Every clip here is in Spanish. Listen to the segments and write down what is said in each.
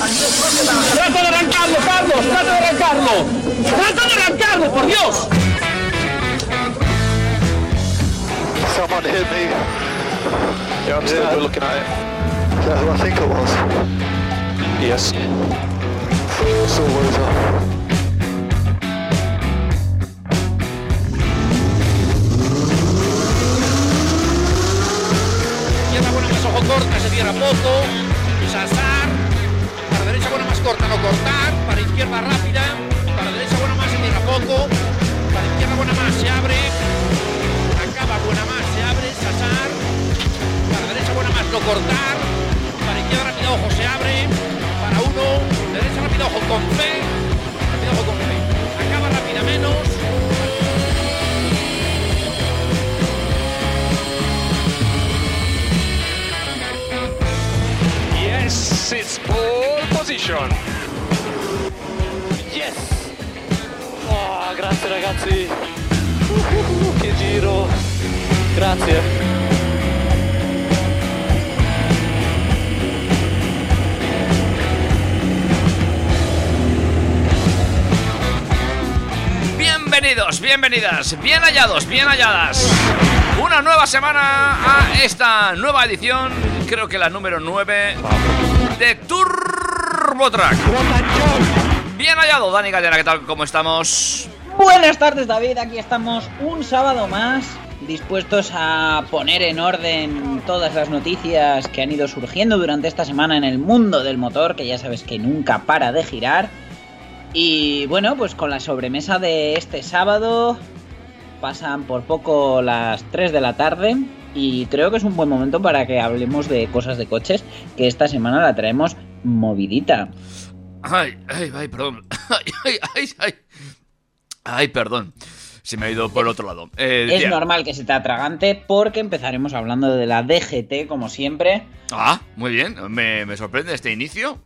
¡Trata de arrancarlo, Carlos! ¡Trata de arrancarlo! ¡Trata de arrancarlo, por Dios! Someone hit me. Yeah, I'm still Yeah. looking at it. Is that who I think it was? Yes. Saw Rosa. Izquierda buena más ojo corta, se cierra poco. Corta, no cortar. Para izquierda rápida. Para derecha buena más, se cierra poco. Para izquierda buena más, se abre. Acaba buena más, se abre. Sasar. Para derecha buena más, no cortar. Para izquierda rápida, ojo, se abre. Para uno. Derecha rápida, ojo con fe. Rápida, ojo con fe. Acaba rápida menos. It's pole Yes! Oh, grazie ragazzi! Uh, che giro! Grazie! Bienvenidos, bienvenidas, bien hallados, bien halladas. Una nueva semana a esta nueva edición, creo que la número 9 de Turbo Bien hallado, Dani Gallera, ¿qué tal? ¿Cómo estamos? Buenas tardes David, aquí estamos un sábado más dispuestos a poner en orden todas las noticias que han ido surgiendo durante esta semana en el mundo del motor, que ya sabes que nunca para de girar. Y bueno, pues con la sobremesa de este sábado pasan por poco las 3 de la tarde y creo que es un buen momento para que hablemos de cosas de coches, que esta semana la traemos movidita. Ay, ay, ay, perdón. Ay, ay, ay, ay. Ay, perdón. Se me ha ido por otro lado. Eh, Es normal que se te atragante porque empezaremos hablando de la DGT como siempre. Ah, muy bien. Me, me sorprende este inicio.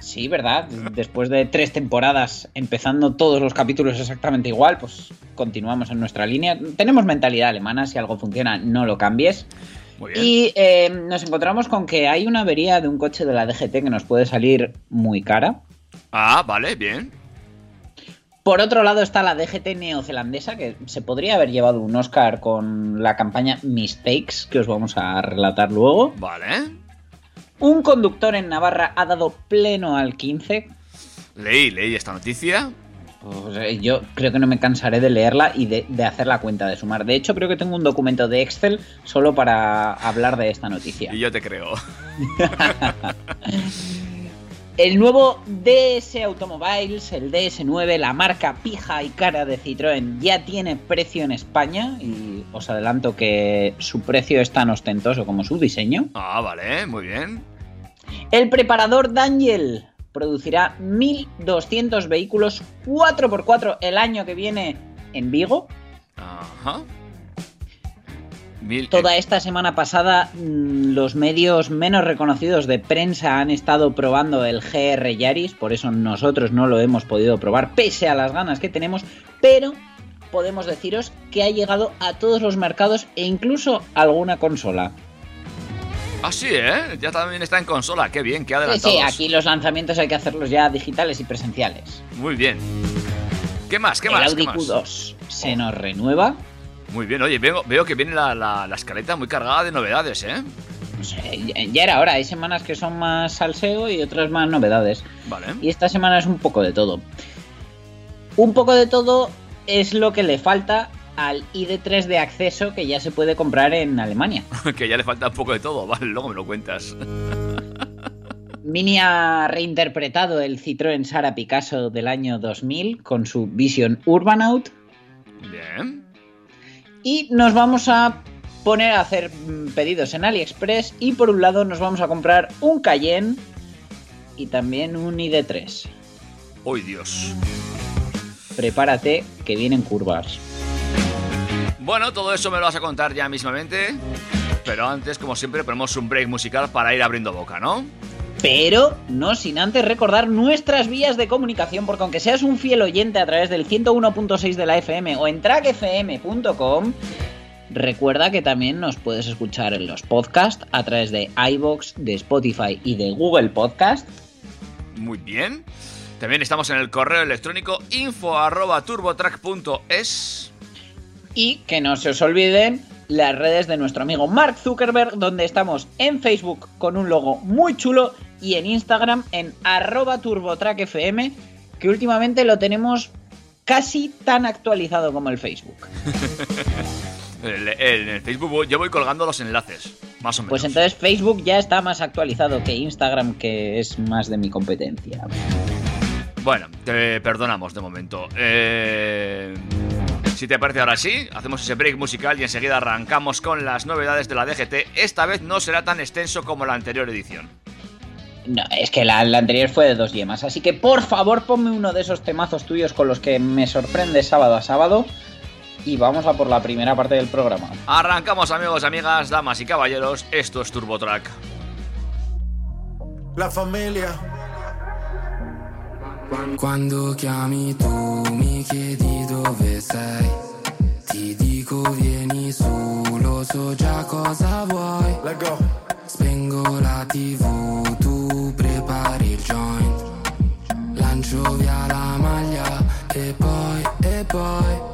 Sí, ¿verdad? Después de tres temporadas empezando todos los capítulos exactamente igual, pues continuamos en nuestra línea. Tenemos mentalidad alemana, si algo funciona no lo cambies. Y eh, nos encontramos con que hay una avería de un coche de la DGT que nos puede salir muy cara. Ah, vale, bien. Por otro lado está la DGT neozelandesa, que se podría haber llevado un Oscar con la campaña Mistakes, que os vamos a relatar luego. Vale. Un conductor en Navarra ha dado pleno al 15. Leí, leí esta noticia. Pues, eh, yo creo que no me cansaré de leerla y de, de hacer la cuenta de sumar. De hecho, creo que tengo un documento de Excel solo para hablar de esta noticia. Y yo te creo. El nuevo DS Automobiles, el DS9, la marca pija y cara de Citroën, ya tiene precio en España y os adelanto que su precio es tan ostentoso como su diseño. Ah, vale, muy bien. El preparador Daniel producirá 1.200 vehículos 4x4 el año que viene en Vigo. Ajá. Mil- Toda esta semana pasada mm, los medios menos reconocidos de prensa han estado probando el GR Yaris, por eso nosotros no lo hemos podido probar, pese a las ganas que tenemos, pero podemos deciros que ha llegado a todos los mercados e incluso a alguna consola. Ah, sí, ¿eh? Ya también está en consola. Qué bien, qué Sí, adelantados. sí, aquí los lanzamientos hay que hacerlos ya digitales y presenciales. Muy bien. ¿Qué más? ¿Qué el más? Audi ¿Qué más? Q2 se Oh. nos renueva. Muy bien, oye, veo, veo que viene la, la, la escaleta muy cargada de novedades, ¿eh? No sé, ya- ya era hora, hay semanas que son más salseo y otras más novedades. Vale. Y esta semana es un poco de todo. Un poco de todo es lo que le falta al ID3 de acceso que ya se puede comprar en Alemania. que ya le falta un poco de todo. Vale, luego me lo cuentas. Mini ha reinterpretado el Citroën Sara Picasso del año 2000 con su Vision Urbanout Bien. y nos vamos a poner a hacer pedidos en AliExpress y por un lado nos vamos a comprar un Cayenne y también un ID3. Uy, Dios. Prepárate que vienen curvas. Bueno, todo eso me lo vas a contar ya mismamente. Pero antes, como siempre, ponemos un break musical para ir abriendo boca, ¿no? Pero no sin antes recordar nuestras vías de comunicación, porque aunque seas un fiel oyente a través del 101.6 de la FM o en trackfm.com, recuerda que también nos puedes escuchar en los podcasts a través de iBox, de Spotify y de Google Podcast. Muy bien. También estamos en el correo electrónico info arroba turbotrack.es. Y que no se os olviden las redes de nuestro amigo Mark Zuckerberg, donde estamos en Facebook con un logo muy chulo y en Instagram en arroba turbotrackfm, que últimamente lo tenemos casi tan actualizado como el Facebook. El- En el Facebook yo voy colgando los enlaces, más o menos. Pues entonces Facebook ya está más actualizado que Instagram, que es más de mi competencia. Bueno, te perdonamos de momento. Eh, Si te parece ahora sí, hacemos ese break musical y enseguida arrancamos con las novedades de la DGT. Esta vez no será tan extenso como la anterior edición. No, es que la, la anterior fue de dos yemas, así que por favor ponme uno de esos temazos tuyos con los que me sorprende sábado a sábado y vamos a por la primera parte del programa. Arrancamos amigos, amigas, damas y caballeros, esto es TurboTrack. La familia. Quando chiami tu mi chiedi dove sei. Ti dico vieni su, lo so già cosa vuoi. Spengo la tv, tu prepari il joint. Lancio via la maglia e poi, e poi,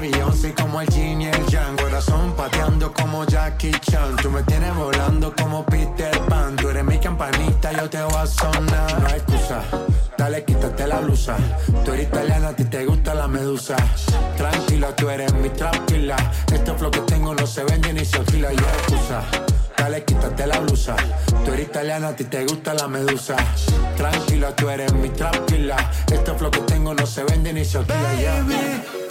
Beyoncé, como el Jin y el Yang. Corazón pateando como Jackie Chan. Tú me tienes volando como Peter Pan. Tú eres mi campanita, yo te voy a sonar. No hay excusa. Dale, quítate la blusa. Tú eres italiana, a ti te gusta la medusa. Tranquila, tú eres mi tranquila. Este flow que tengo no se vende ni se alquila. Yo excusa. Dale, quítate la blusa. Tú eres italiana, a ti te gusta la medusa. Tranquila, tú eres mi tranquila. Este flow que tengo no se vende ni se alquila. Baby, baby,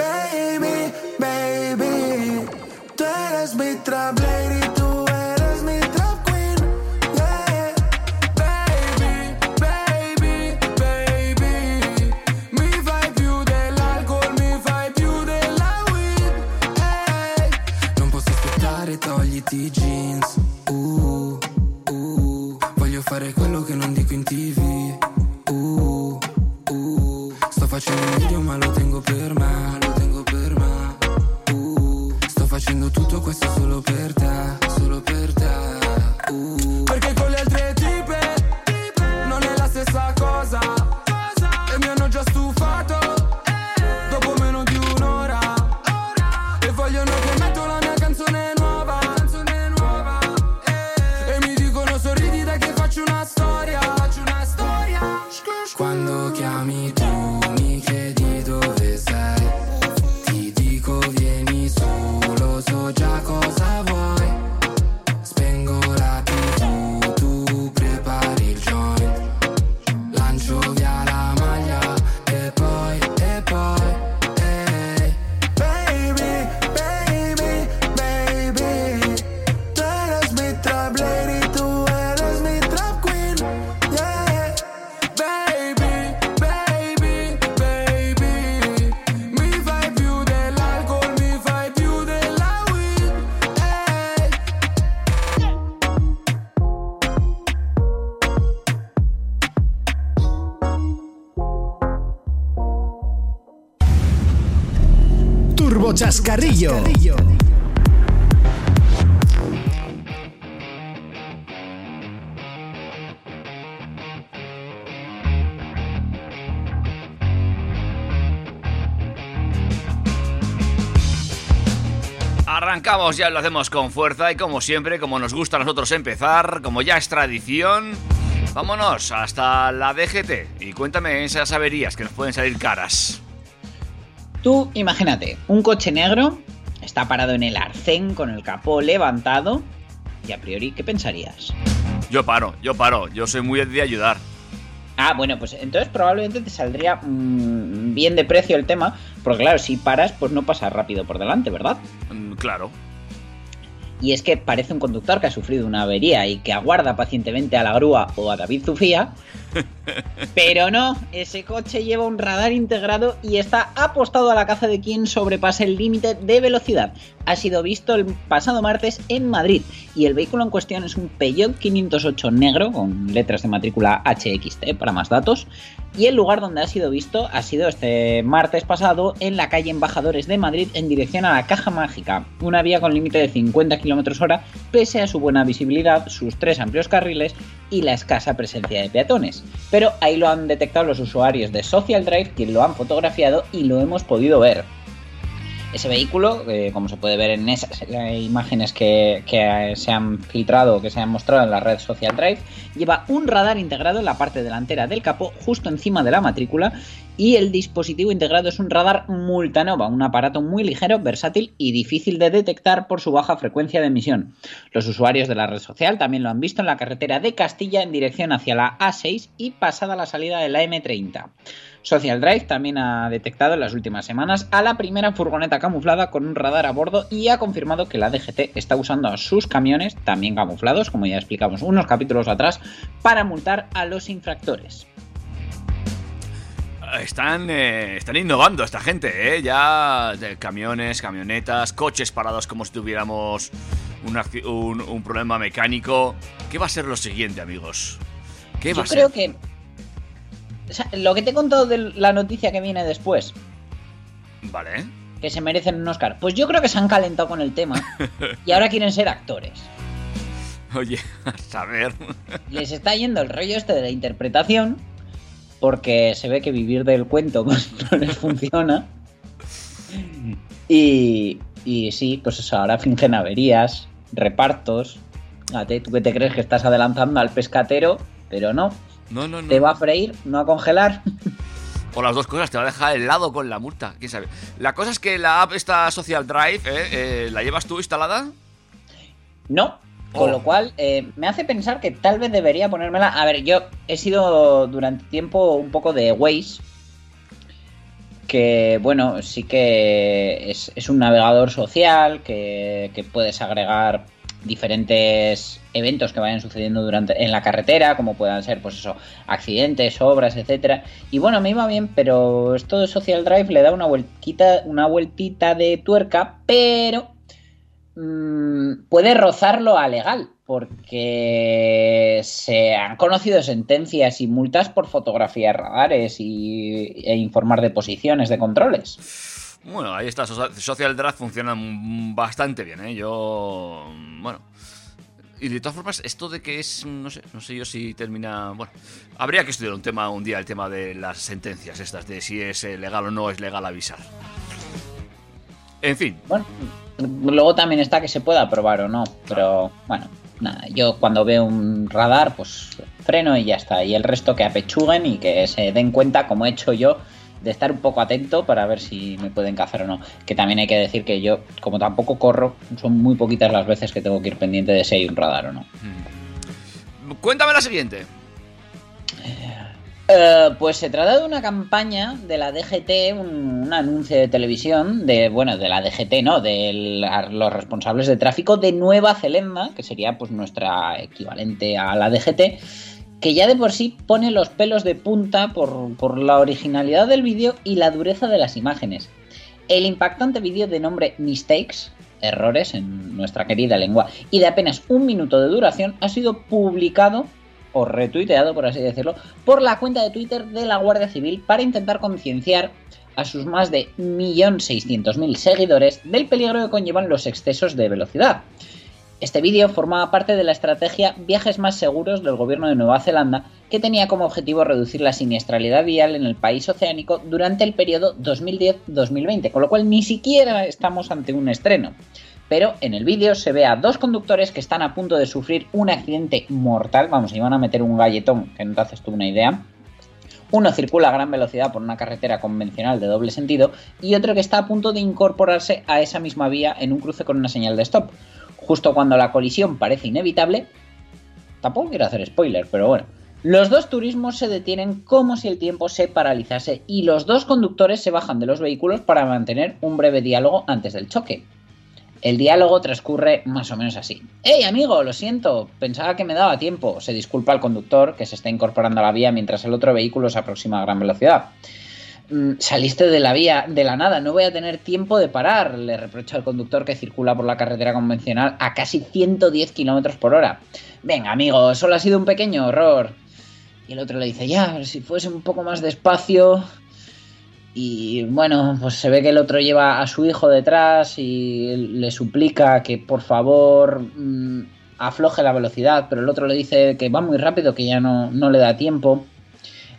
Tú eres Chascarrillo. Arrancamos, ya lo hacemos con fuerza y como siempre, como nos gusta a nosotros empezar, como ya es tradición, vámonos hasta la DGT y cuéntame esas averías que nos pueden salir caras. Tú imagínate, un coche negro está parado en el arcén con el capó levantado y a priori, ¿qué pensarías? Yo paro, yo paro, yo soy muy de ayudar. Ah, bueno, pues entonces probablemente te saldría mm, bien de precio el tema, porque claro, si paras, pues no pasa rápido por delante, ¿verdad? Mm, Claro. Y es que parece un conductor que ha sufrido una avería y que aguarda pacientemente a la grúa o a David Zufía Pero no, ese coche lleva un radar integrado y está apostado a la caza de quien sobrepase el límite de velocidad. Ha sido visto el pasado martes en Madrid y el vehículo en cuestión es un Peugeot 508 negro con letras de matrícula HXT para más datos. Y el lugar donde ha sido visto ha sido este martes pasado en la calle Embajadores de Madrid en dirección a la Caja Mágica, una vía con límite de 50 km hora pese a su buena visibilidad, sus tres amplios carriles y la escasa presencia de peatones. Pero ahí lo han detectado los usuarios de Social Drive, quien lo han fotografiado y lo hemos podido ver. Ese vehículo, eh, como se puede ver en esas eh, imágenes que, que se han filtrado, que se han mostrado en la red Social Drive, lleva un radar integrado en la parte delantera del capó, justo encima de la matrícula, y el dispositivo integrado es un radar Multanova, un aparato muy ligero, versátil y difícil de detectar por su baja frecuencia de emisión. Los usuarios de la red social también lo han visto en la carretera de Castilla en dirección hacia la A6 y pasada la salida de la M30. Social Drive también ha detectado en las últimas semanas a la primera furgoneta camuflada con un radar a bordo y ha confirmado que la DGT está usando a sus camiones, también camuflados, como ya explicamos unos capítulos atrás, para multar a los infractores. Están, eh, están innovando esta gente, ¿eh? Ya de camiones, camionetas, coches parados como si tuviéramos un, acci- un- un problema mecánico. ¿Qué va a ser lo siguiente, amigos? ¿Qué va Yo a ser? creo que... o sea, lo que te he contado de la noticia que viene después, Vale. que se merecen un Oscar, pues yo creo que se han calentado con el tema y ahora quieren ser actores. Oye, a saber. Les está yendo el rollo este de la interpretación, porque se ve que vivir del cuento pues, no les funciona. Y, y sí, pues eso, ahora fingen averías, repartos. Fíjate, tú que te crees que estás adelantando al pescatero, pero no. No, no, no. Te va a freír, no a congelar. O las dos cosas, te va a dejar helado con la multa, quién sabe. La cosa es que la app esta Social Drive, ¿eh? Eh, ¿la llevas tú instalada? No. Con Oh. lo cual, eh, me hace pensar que tal vez debería ponérmela. A ver, yo he sido durante tiempo un poco de Waze. Que, bueno, sí que es, es un navegador social que, que puedes agregar diferentes eventos que vayan sucediendo durante en la carretera, como puedan ser, pues eso, accidentes, obras, etcétera. Y bueno, me iba bien, pero esto de Social Drive le da una vueltita, una vueltita de tuerca, pero mm, puede rozarlo a legal, porque se han conocido sentencias y multas por fotografiar radares y, e informar de posiciones de controles. Bueno, ahí está, Socia- Social Drive funciona bastante bien, ¿eh? Yo... Bueno... Y de todas formas, esto de que es, no sé, no sé yo si termina... Bueno, habría que estudiar un tema un día, el tema de las sentencias estas, de si es eh, legal o no es legal avisar. En fin, Bueno, luego también está que se pueda aprobar o no, pero bueno, nada, yo cuando veo un radar, pues freno y ya está. Y el resto que apechuguen y que se den cuenta, como he hecho yo, de estar un poco atento para ver si me pueden cazar o no. Que también hay que decir que yo, como tampoco corro, son muy poquitas las veces que tengo que ir pendiente de si hay un radar o no. cuéntame la siguiente. Pues se trata de una campaña de la DGT, un, un anuncio de televisión de, bueno, de la DGT, ¿no? De los responsables de tráfico de Nueva Zelanda, que sería pues nuestra equivalente a la DGT, que ya de por sí pone los pelos de punta por, por la originalidad del vídeo y la dureza de las imágenes. El impactante vídeo de nombre Mistakes, errores en nuestra querida lengua, y de apenas un minuto de duración, ha sido publicado o retuiteado, por así decirlo, por la cuenta de Twitter de la Guardia Civil para intentar concienciar a sus más de 1.600.000 seguidores del peligro que conllevan los excesos de velocidad. Este vídeo formaba parte de la estrategia Viajes más seguros del gobierno de Nueva Zelanda, que tenía como objetivo reducir la siniestralidad vial en el país oceánico durante el periodo 2010-2020, con lo cual ni siquiera estamos ante un estreno. Pero en el vídeo se ve a dos conductores que están a punto de sufrir un accidente mortal, vamos, iban a meter un galletón, que no te haces tú una idea. Uno circula a gran velocidad por una carretera convencional de doble sentido y otro que está a punto de incorporarse a esa misma vía en un cruce con una señal de stop. Justo cuando la colisión parece inevitable, tampoco quiero hacer spoiler, pero bueno, los dos turismos se detienen como si el tiempo se paralizase y los dos conductores se bajan de los vehículos para mantener un breve diálogo antes del choque. El diálogo transcurre más o menos así. ¡Hey, amigo! Lo siento, pensaba que me daba tiempo. Se disculpa al conductor que se está incorporando a la vía mientras el otro vehículo se aproxima a gran velocidad. "Mm, Saliste de la vía de la nada, no voy a tener tiempo de parar, le reprocha al conductor que circula por la carretera convencional a casi 110 kilómetros por hora. Venga, amigo, solo ha sido un pequeño error. Y el otro le dice, ya, si fuese un poco más despacio. Y bueno, pues se ve que el otro lleva a su hijo detrás y le suplica que por favor mm, afloje la velocidad, pero el otro le dice que va muy rápido, que ya no, no le da tiempo.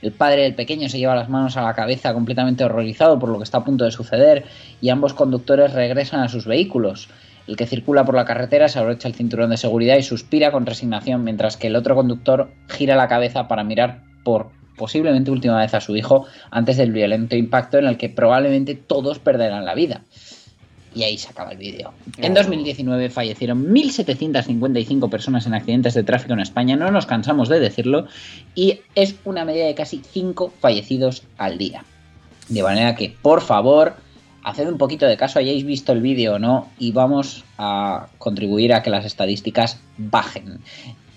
El padre del pequeño se lleva las manos a la cabeza completamente horrorizado por lo que está a punto de suceder y ambos conductores regresan a sus vehículos. El que circula por la carretera se abrocha el cinturón de seguridad y suspira con resignación, mientras que el otro conductor gira la cabeza para mirar por posiblemente última vez a su hijo antes del violento impacto en el que probablemente todos perderán la vida. Y ahí se acaba el vídeo. En 2019 fallecieron 1.755 personas en accidentes de tráfico en España, no nos cansamos de decirlo, y es una media de casi 5 fallecidos al día. De manera que, por favor, haced un poquito de caso, hayáis visto el vídeo o no, y vamos a contribuir a que las estadísticas bajen.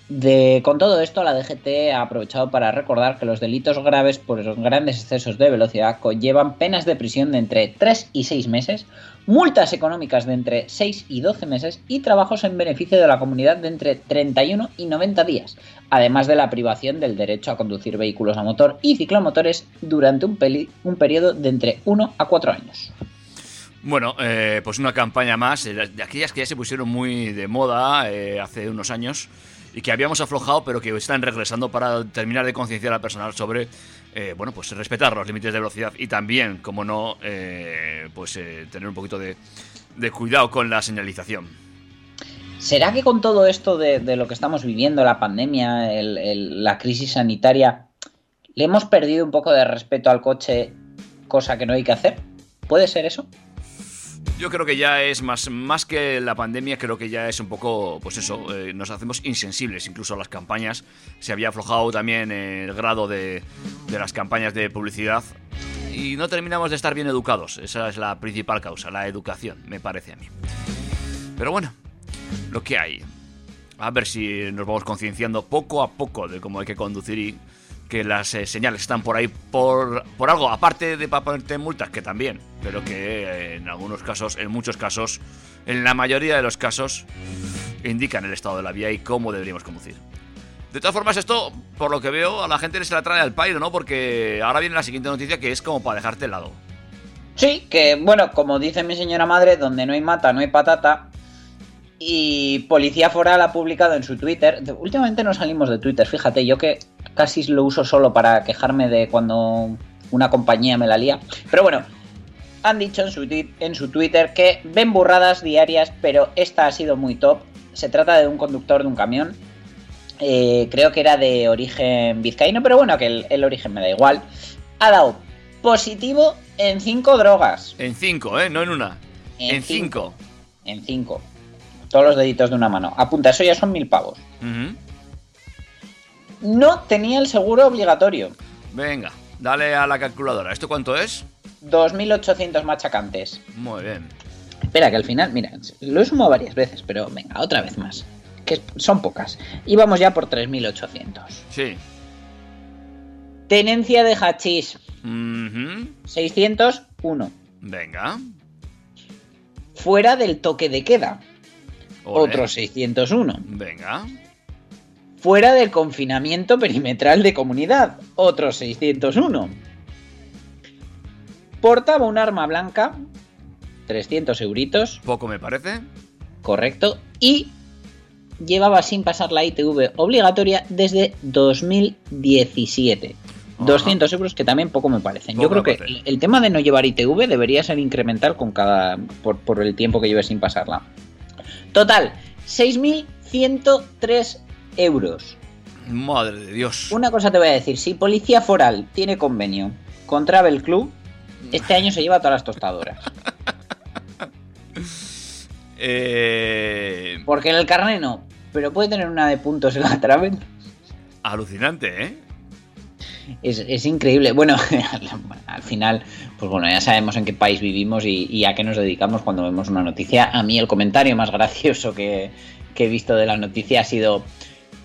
De, con todo esto, la DGT ha aprovechado para recordar que los delitos graves por grandes excesos de velocidad conllevan penas de prisión de entre 3 y 6 meses, multas económicas de entre 6 y 12 meses y trabajos en beneficio de la comunidad de entre 31 y 90 días, además de la privación del derecho a conducir vehículos a motor y ciclomotores durante un, peli- periodo de entre 1 a 4 años. Bueno, eh, pues una campaña más, eh, de aquellas que ya se pusieron muy de moda eh, hace unos años y que habíamos aflojado, pero que están regresando para terminar de concienciar al personal sobre, eh, bueno, pues respetar los límites de velocidad y también, como no, eh, pues eh, tener un poquito de, cuidado con la señalización. ¿Será que con todo esto de, lo que estamos viviendo, la pandemia, la crisis sanitaria, le hemos perdido un poco de respeto al coche, cosa que no hay que hacer? ¿Puede ser eso? Yo creo que ya es más, más que la pandemia, creo que ya es un poco, pues eso, eh, nos hacemos insensibles incluso a las campañas. Se había aflojado también el grado de, de las campañas de publicidad y no terminamos de estar bien educados. Esa es la principal causa, la educación, me parece a mí. Pero bueno, lo que hay. A ver si nos vamos concienciando poco a poco de cómo hay que conducir y que las eh, señales están por ahí por, por algo, aparte de para ponerte multas, que también, pero que eh, en algunos casos, en muchos casos, en la mayoría de los casos, indican el estado de la vía y cómo deberíamos conducir. De todas formas, esto, por lo que veo, a la gente se la trae al pairo, ¿no? Porque ahora viene la siguiente noticia que es como para dejarte helado. Sí, que bueno, como dice mi señora madre, donde no hay mata, no hay patata. Y Policía Foral ha publicado en su Twitter. Últimamente no salimos de Twitter, fíjate, yo que casi lo uso solo para quejarme de cuando una compañía me la lía. Pero bueno, han dicho en su, tweet- en su Twitter que ven burradas diarias, pero esta ha sido muy top. Se trata de un conductor de un camión. eh, creo que era de origen vizcaíno, pero bueno, que el, el origen me da igual. Ha dado positivo en cinco drogas. En cinco, ¿eh? No en una. En, cinco. En 5. Todos los deditos de una mano. Apunta, eso ya son mil pavos. No tenía el seguro obligatorio. Venga, dale a la calculadora. ¿Esto cuánto es? 2.800 machacantes. Muy bien. Espera, que al final, mira, lo he sumado varias veces, pero venga, otra vez más. Que son pocas. Y vamos ya por 3.800. Sí. Tenencia de hachís. Ujú. 601. Venga. Fuera del toque de queda. Ole. Otro 601. Venga. Fuera del confinamiento perimetral de comunidad. Otro 601. Portaba un arma blanca. 300 euritos. Poco me parece. Correcto. Y llevaba sin pasar la ITV obligatoria desde 2017. Ajá. 200 euros que también poco me parecen. Yo creo que el tema de no llevar ITV debería ser incremental con cada por, por el tiempo que lleves sin pasarla. Total, 6.103 euros. Madre de Dios. Una cosa te voy a decir, si Policía Foral tiene convenio con Travel Club, este año se lleva todas las tostadoras. Eh, Porque en el carnet no, pero puede tener una de puntos en la Travel. Alucinante, ¿eh? Es, es, increíble. Bueno, al final, pues bueno, ya sabemos en qué país vivimos y, a qué nos dedicamos cuando vemos una noticia. A mí el comentario más gracioso que, que he visto de la noticia ha sido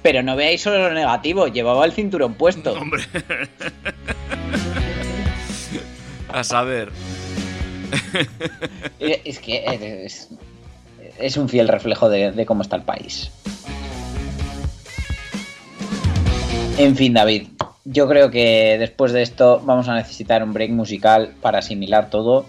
pero no veáis solo lo negativo, llevaba el cinturón puesto. Hombre. A saber. Eh, es que es, un fiel reflejo de, cómo está el país. En fin, David, yo creo que después de esto vamos a necesitar un break musical para asimilar todo.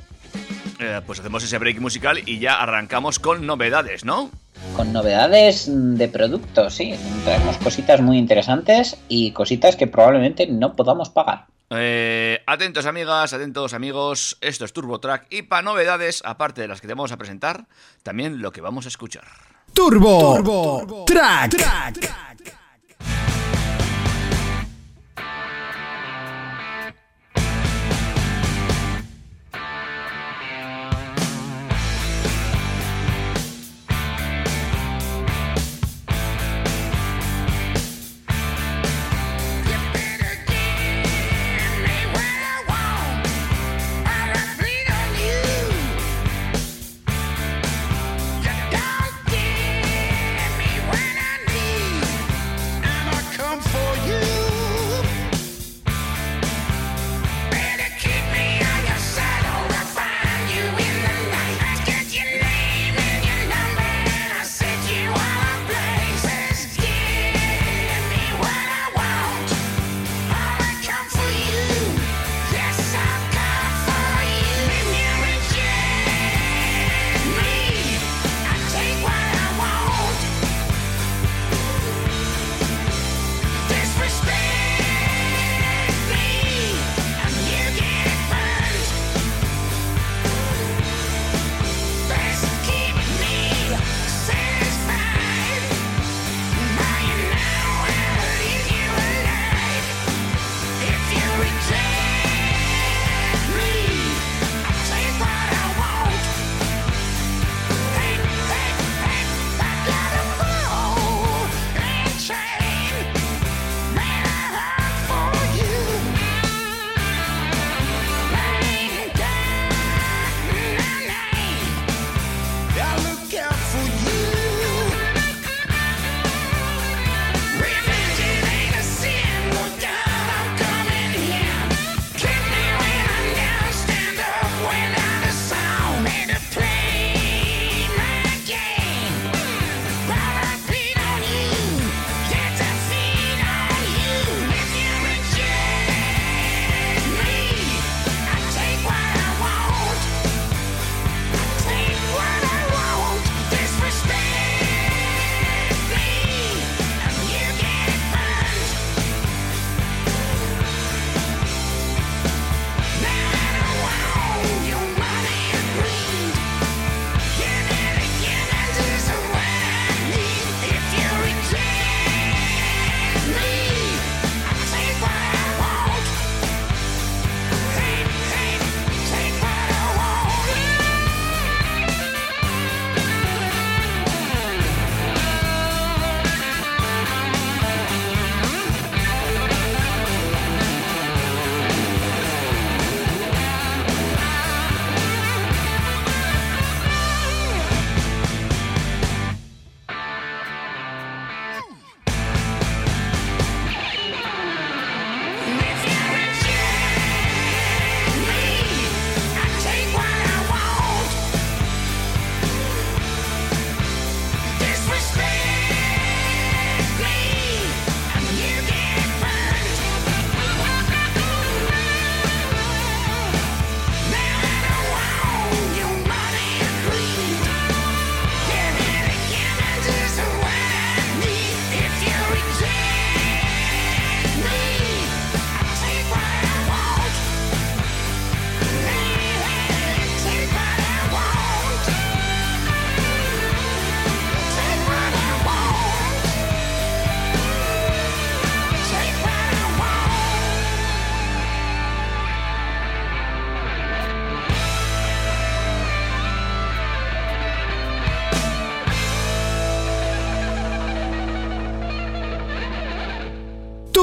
Eh, pues hacemos ese break musical y ya arrancamos con novedades, ¿no? Con novedades de productos, sí. Traemos cositas muy interesantes y cositas que probablemente no podamos pagar. Eh, atentos amigas, atentos amigos, esto es TurboTrack y para novedades, aparte de las que te vamos a presentar, también lo que vamos a escuchar. Turbo, Turbo, Track. Track.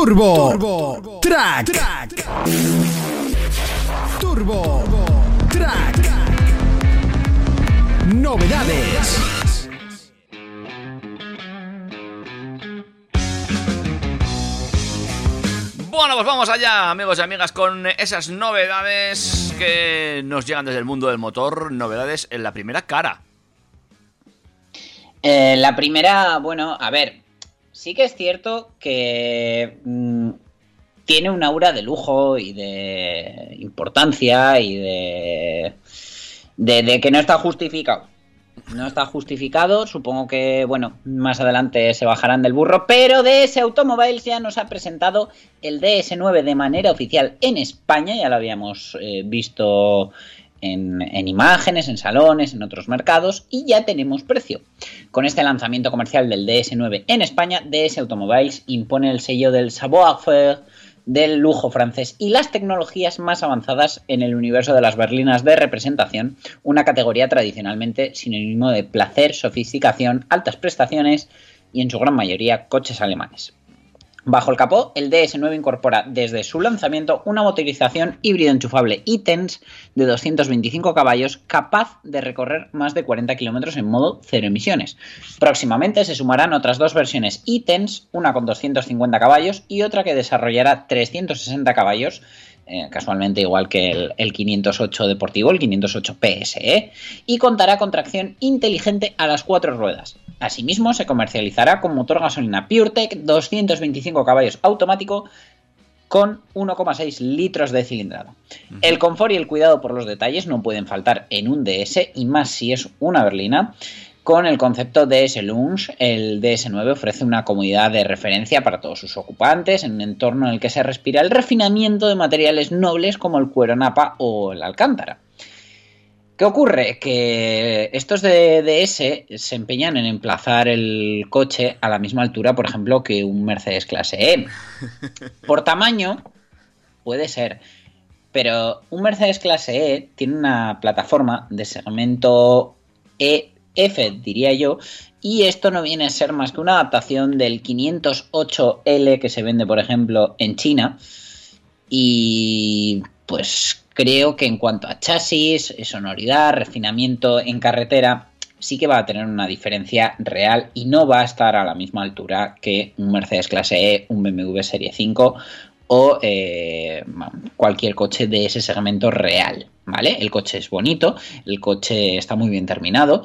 Turbo, Turbo Track. Track. Turbo Track. Novedades. Bueno, pues vamos allá, amigos y amigas, con esas novedades que nos llegan desde el mundo del motor. Novedades en la primera cara. Eh, la primera, bueno, a ver, sí que es cierto que mm, tiene un aura de lujo y de importancia y de, de, que no está justificado. No está justificado, supongo que, bueno, más adelante se bajarán del burro, pero DS Automobiles ya nos ha presentado el DS9 de manera oficial en España, ya lo habíamos eh, visto en, en imágenes, en salones, en otros mercados, y ya tenemos precio. Con este lanzamiento comercial del DS9 en España, DS Automobiles impone el sello del savoir-faire del lujo francés y las tecnologías más avanzadas en el universo de las berlinas de representación, una categoría tradicionalmente sinónimo de placer, sofisticación, altas prestaciones y en su gran mayoría coches alemanes. Bajo el capó, el DS9 incorpora desde su lanzamiento una motorización híbrido enchufable e-Tense de 225 caballos capaz de recorrer más de 40 kilómetros en modo cero emisiones. Próximamente se sumarán otras dos versiones e-Tense, una con 250 caballos y otra que desarrollará 360 caballos, eh, casualmente igual que el, el 508 deportivo, el 508 PSE, y contará con tracción inteligente a las cuatro ruedas. Asimismo, se comercializará con motor gasolina PureTech 225 caballos automático con 1,6 litros de cilindrada. El confort y el cuidado por los detalles no pueden faltar en un DS y más si es una berlina. Con el concepto DS Lounge, el DS9 ofrece una comodidad de referencia para todos sus ocupantes en un entorno en el que se respira el refinamiento de materiales nobles como el cuero napa o el alcántara. ¿Qué ocurre? Que estos de DS se empeñan en emplazar el coche a la misma altura, por ejemplo, que un Mercedes clase E. Por tamaño, puede ser. Pero un Mercedes clase E tiene una plataforma de segmento EF, diría yo, y esto no viene a ser más que una adaptación del 508L que se vende, por ejemplo, en China. Y pues creo que en cuanto a chasis, sonoridad, refinamiento en carretera, sí que va a tener una diferencia real y no va a estar a la misma altura que un Mercedes clase E, un BMW Serie 5 o eh, cualquier coche de ese segmento real, ¿vale? El coche es bonito, el coche está muy bien terminado,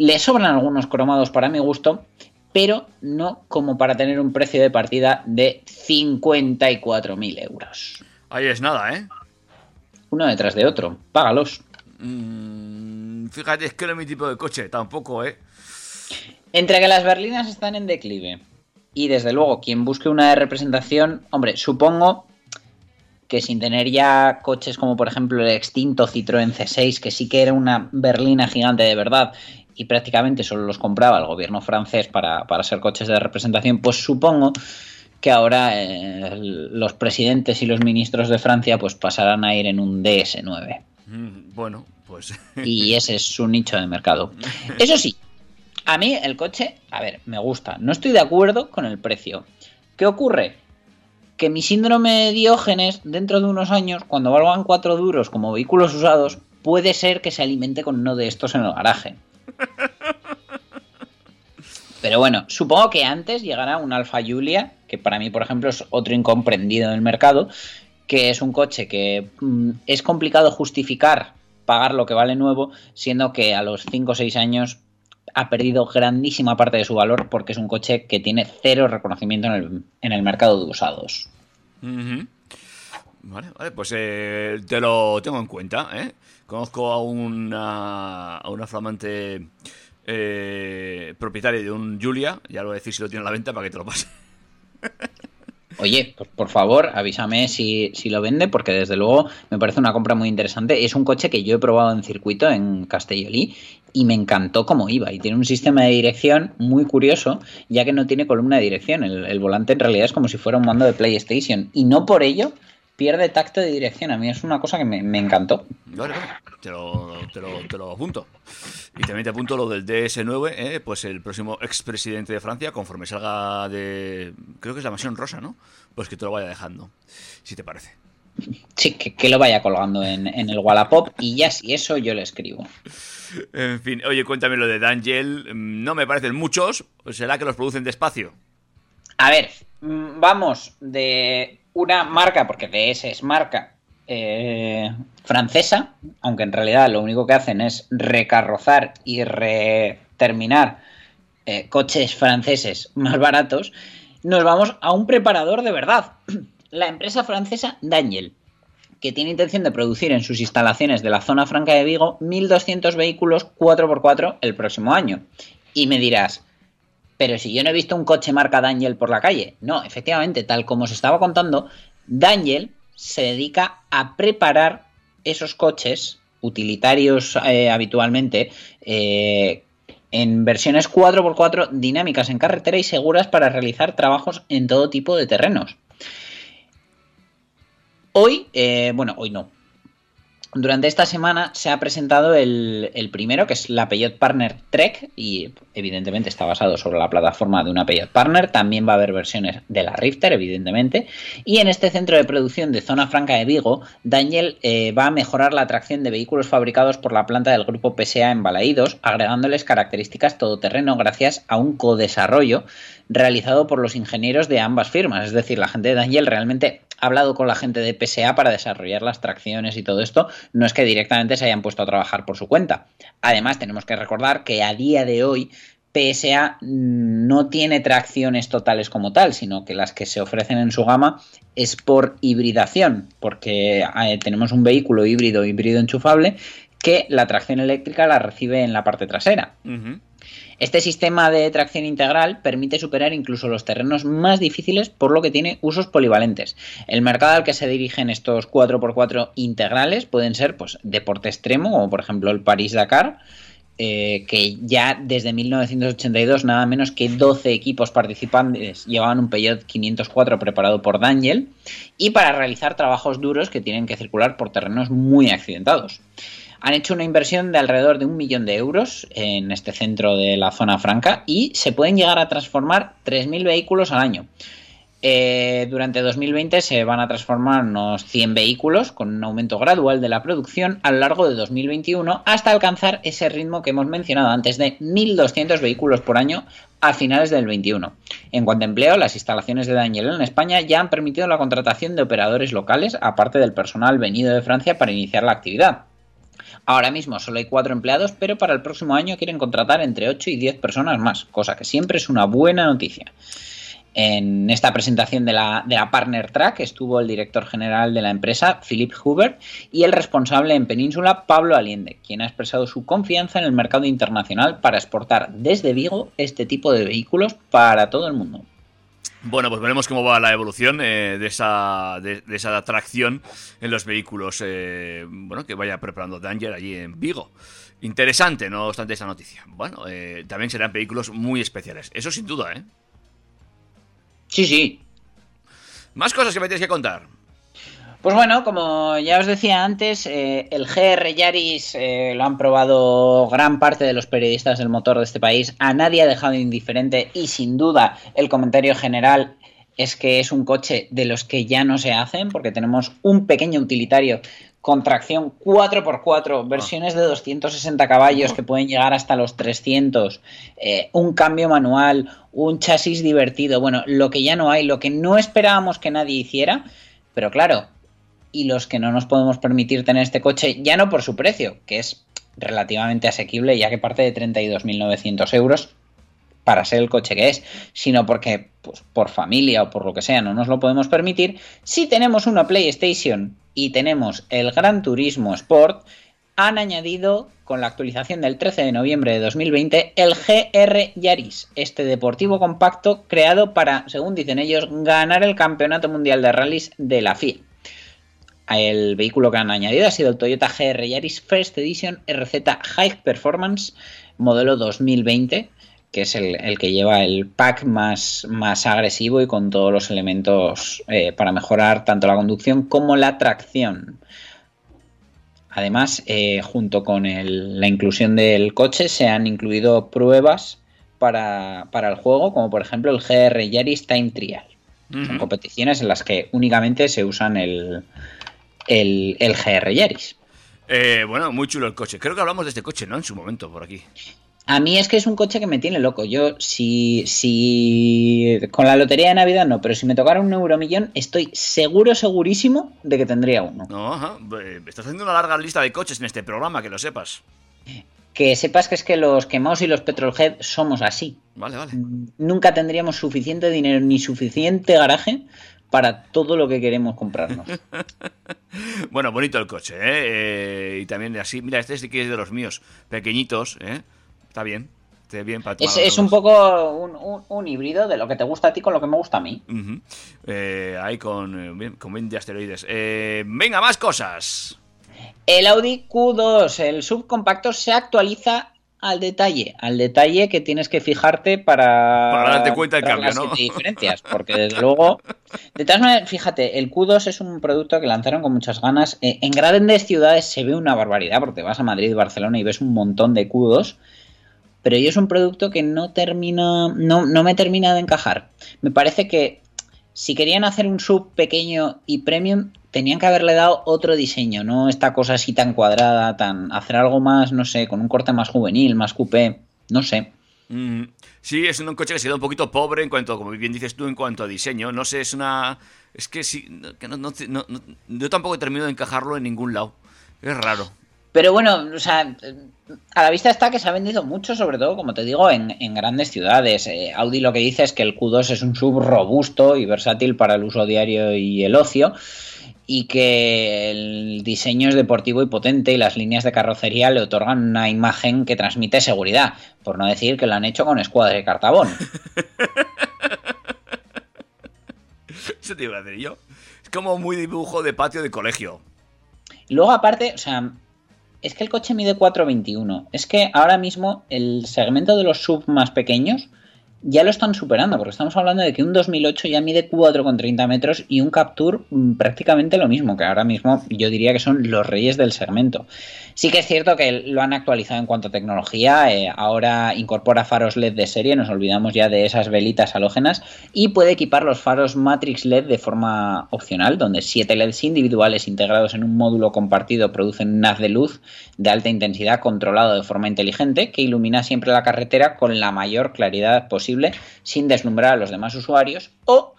le sobran algunos cromados para mi gusto, pero no como para tener un precio de partida de 54.000 euros. Ahí es nada, ¿eh? Uno detrás de otro, págalos. Mm, fíjate, es que no es mi tipo de coche, tampoco, ¿eh? Entre que las berlinas están en declive y desde luego quien busque una de representación, hombre, supongo que sin tener ya coches como por ejemplo el extinto Citroën C6, que sí que era una berlina gigante de verdad y prácticamente solo los compraba el gobierno francés para, para ser coches de representación, pues supongo que ahora eh, los presidentes y los ministros de Francia pues pasarán a ir en un DS9. Mm, bueno, pues... Y ese es su nicho de mercado. Eso sí, a mí el coche, a ver, me gusta. No estoy de acuerdo con el precio. ¿Qué ocurre? Que mi síndrome de Diógenes, dentro de unos años, cuando valgan cuatro duros como vehículos usados, puede ser que se alimente con uno de estos en el garaje. Pero bueno, supongo que antes llegará un Alfa Giulia, que para mí, por ejemplo, es otro incomprendido en el mercado, que es un coche que mm, es complicado justificar pagar lo que vale nuevo, siendo que a los 5 o 6 años ha perdido grandísima parte de su valor porque es un coche que tiene cero reconocimiento en el, en el mercado de usados. Vale, vale, pues eh, te lo tengo en cuenta, ¿eh? Conozco a una, a una flamante eh, propietaria de un Julia, ya lo voy a decir si lo tiene a la venta para que te lo pase. Oye, pues por favor, avísame si, si lo vende, porque desde luego me parece una compra muy interesante. Es un coche que yo he probado en circuito en Castellolí y me encantó cómo iba. Y tiene un sistema de dirección muy curioso, ya que no tiene columna de dirección. El volante en realidad es como si fuera un mando de PlayStation. Y no por ello pierde tacto de dirección. A mí es una cosa que me, me encantó. Vale, vale, te lo, te, lo, te lo apunto. Y también te apunto lo del DS9, ¿eh? pues el próximo expresidente de Francia, conforme salga de. Creo que es la mansión rosa, ¿no? Pues que te lo vaya dejando, si te parece. Sí, que, que lo vaya colgando en, en el Wallapop y ya si eso yo le escribo. En fin, oye, cuéntame lo de Dangel. Mm, No me parecen muchos. ¿Será que los producen despacio? A ver, mm, vamos de una marca, porque DS es marca eh, francesa, aunque en realidad lo único que hacen es recarrozar y reterminar eh, coches franceses más baratos, nos vamos a un preparador de verdad. La empresa francesa Daniel, que tiene intención de producir en sus instalaciones de la zona franca de Vigo 1.200 vehículos 4x4 el próximo año. Y me dirás, pero si yo no he visto un coche marca Daniel por la calle. No, efectivamente, tal como os estaba contando, Daniel se dedica a preparar esos coches utilitarios eh, habitualmente eh, en versiones 4x4 dinámicas en carretera y seguras para realizar trabajos en todo tipo de terrenos. Hoy, eh, bueno, hoy no. Durante esta semana se ha presentado el, el primero, que es la Peugeot Partner Trek, y evidentemente está basado sobre la plataforma de una Peugeot Partner. También va a haber versiones de la Rifter, evidentemente. Y en este centro de producción de Zona Franca de Vigo, Daniel eh, va a mejorar la tracción de vehículos fabricados por la planta del grupo PSA en Balaídos, agregándoles características todoterreno gracias a un codesarrollo realizado por los ingenieros de ambas firmas. Es decir, la gente de Daniel realmente hablado con la gente de PSA para desarrollar las tracciones y todo esto. No es que directamente se hayan puesto a trabajar por su cuenta. Además, tenemos que recordar que a día de hoy PSA no tiene tracciones totales como tal, sino que las que se ofrecen en su gama es por hibridación, porque eh, tenemos un vehículo híbrido, híbrido enchufable, que la tracción eléctrica la recibe en la parte trasera. Este sistema de tracción integral permite superar incluso los terrenos más difíciles, por lo que tiene usos polivalentes. El mercado al que se dirigen estos 4x4 integrales pueden ser pues, deporte extremo, como por ejemplo el París-Dakar, eh, que ya desde 1982 nada menos que 12 equipos participantes llevaban un Peugeot 504 preparado por Daniel, y para realizar trabajos duros que tienen que circular por terrenos muy accidentados. Han hecho una inversión de alrededor de un millón de euros en este centro de la zona franca y se pueden llegar a transformar 3.000 vehículos al año. Eh, durante 2020 se van a transformar unos 100 vehículos con un aumento gradual de la producción a lo largo de 2021 hasta alcanzar ese ritmo que hemos mencionado antes de 1.200 vehículos por año a finales del 21. En cuanto a empleo, las instalaciones de Daniel en España ya han permitido la contratación de operadores locales, aparte del personal venido de Francia para iniciar la actividad. Ahora mismo solo hay cuatro empleados, pero para el próximo año quieren contratar entre 8 y 10 personas más, cosa que siempre es una buena noticia. En esta presentación de la, de la Partner Track estuvo el director general de la empresa, Philip Hubert, y el responsable en Península, Pablo Aliende, quien ha expresado su confianza en el mercado internacional para exportar desde Vigo este tipo de vehículos para todo el mundo. Bueno, pues veremos cómo va la evolución eh, de, esa, de, de esa atracción en los vehículos eh, bueno, que vaya preparando Danger allí en Vigo. Interesante, no obstante, esa noticia. Bueno, eh, también serán vehículos muy especiales. Eso sin duda, ¿eh? Sí, sí. Más cosas que me tienes que contar. Pues bueno, como ya os decía antes, eh, el GR Yaris eh, lo han probado gran parte de los periodistas del motor de este país. A nadie ha dejado indiferente y sin duda el comentario general es que es un coche de los que ya no se hacen porque tenemos un pequeño utilitario con tracción 4x4, versiones de 260 caballos que pueden llegar hasta los 300, eh, un cambio manual, un chasis divertido, bueno, lo que ya no hay, lo que no esperábamos que nadie hiciera, pero claro, y los que no nos podemos permitir tener este coche, ya no por su precio, que es relativamente asequible, ya que parte de 32.900 euros para ser el coche que es, sino porque pues, por familia o por lo que sea no nos lo podemos permitir, si tenemos una PlayStation y tenemos el Gran Turismo Sport, han añadido con la actualización del 13 de noviembre de 2020 el GR Yaris, este deportivo compacto creado para, según dicen ellos, ganar el Campeonato Mundial de Rallys de la FIA. El vehículo que han añadido ha sido el Toyota GR Yaris First Edition RZ High Performance modelo 2020, que es el, el que lleva el pack más, más, agresivo y con todos los elementos eh, para mejorar tanto la conducción como la tracción. Además, eh, junto con el, la inclusión del coche, se han incluido pruebas para, para, el juego, como por ejemplo el GR Yaris Time Trial. Uh -huh. Son competiciones en las que únicamente se usan el, el, el GR Yaris. Eh, bueno, muy chulo el coche. Creo que hablamos de este coche, ¿no? En su momento, por aquí. A mí es que es un coche que me tiene loco. Yo, si, si con la lotería de Navidad no, pero si me tocara un euromillón, estoy seguro, segurísimo de que tendría uno. No, ajá. Eh, Estás haciendo una larga lista de coches en este programa, que lo sepas. Que sepas que es que los quemados y los petrolhead somos así. Vale, vale. Nunca tendríamos suficiente dinero ni suficiente garaje para todo lo que queremos comprarnos. Bueno, bonito el coche, ¿eh? Eh, y también así, mira, este sí que es de los míos, pequeñitos, ¿eh? Está bien, está bien para Es, es un poco un, un- un híbrido de lo que te gusta a ti con lo que me gusta a mí. Eh, ahí con, eh, bien, con 20 asteroides. Eh, venga, más cosas. El Audi Q2, el subcompacto, se actualiza al detalle, al detalle que tienes que fijarte para, Para darte cuenta del cambio, las ¿no? diferencias, porque desde luego, de todas maneras, fíjate, el Q2 es un producto que lanzaron con muchas ganas. Eh, en grandes ciudades se ve una barbaridad, porque vas a Madrid, Barcelona y ves un montón de Q2, pero yo es un producto que no termina, no, no me termina de encajar. Me parece que si querían hacer un sub pequeño y premium, tenían que haberle dado otro diseño, no esta cosa así tan cuadrada, tan hacer algo más, no sé, con un corte más juvenil, más coupé, no sé. Mm, sí, es un coche que se queda un poquito pobre en cuanto, como bien dices tú, en cuanto a diseño. No sé, es una... Es que sí, que no- no- no- no- yo tampoco he terminado de encajarlo en ningún lado. Es raro. Pero bueno, o sea, a la vista está que se ha vendido mucho, sobre todo, como te digo, en, en grandes ciudades. Eh, Audi lo que dice es que el Q2 es un sub robusto y versátil para el uso diario y el ocio. Y que el diseño es deportivo y potente y las líneas de carrocería le otorgan una imagen que transmite seguridad. Por no decir que lo han hecho con escuadra de cartabón. Eso te iba a decir yo. Es como muy dibujo de patio de colegio. Luego, aparte, o sea, es que el coche mide 421. Es que ahora mismo el segmento de los sub más pequeños ya lo están superando, porque estamos hablando de que un 2008 ya mide 4,30 metros y un Capture mm, prácticamente lo mismo, que ahora mismo yo diría que son los reyes del segmento. Sí que es cierto que lo han actualizado en cuanto a tecnología, eh, ahora incorpora faros LED de serie, nos olvidamos ya de esas velitas halógenas, y puede equipar los faros Matrix LED de forma opcional, donde 7 LEDs individuales integrados en un módulo compartido producen un haz de luz de alta intensidad controlado de forma inteligente que ilumina siempre la carretera con la mayor claridad posible sin deslumbrar a los demás usuarios o,